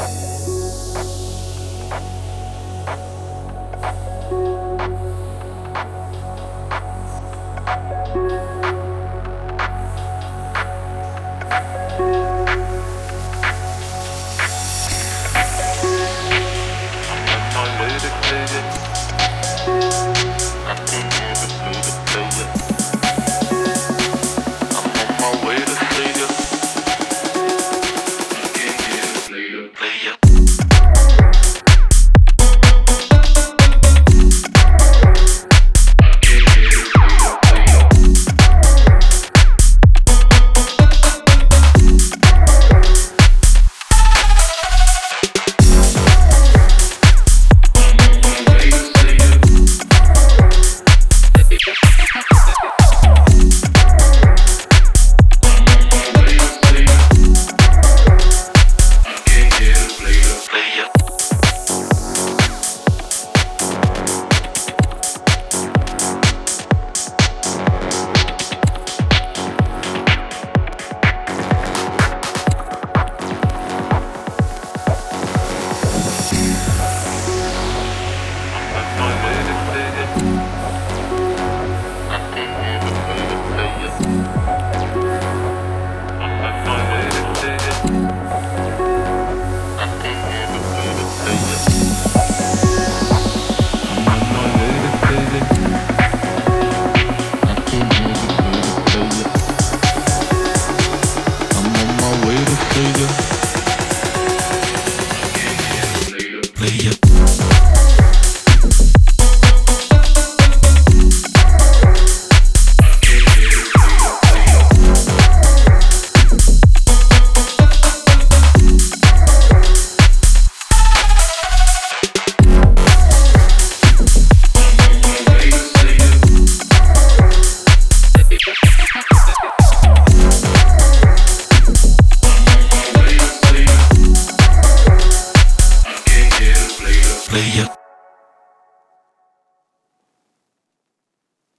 Thank play. Yeah.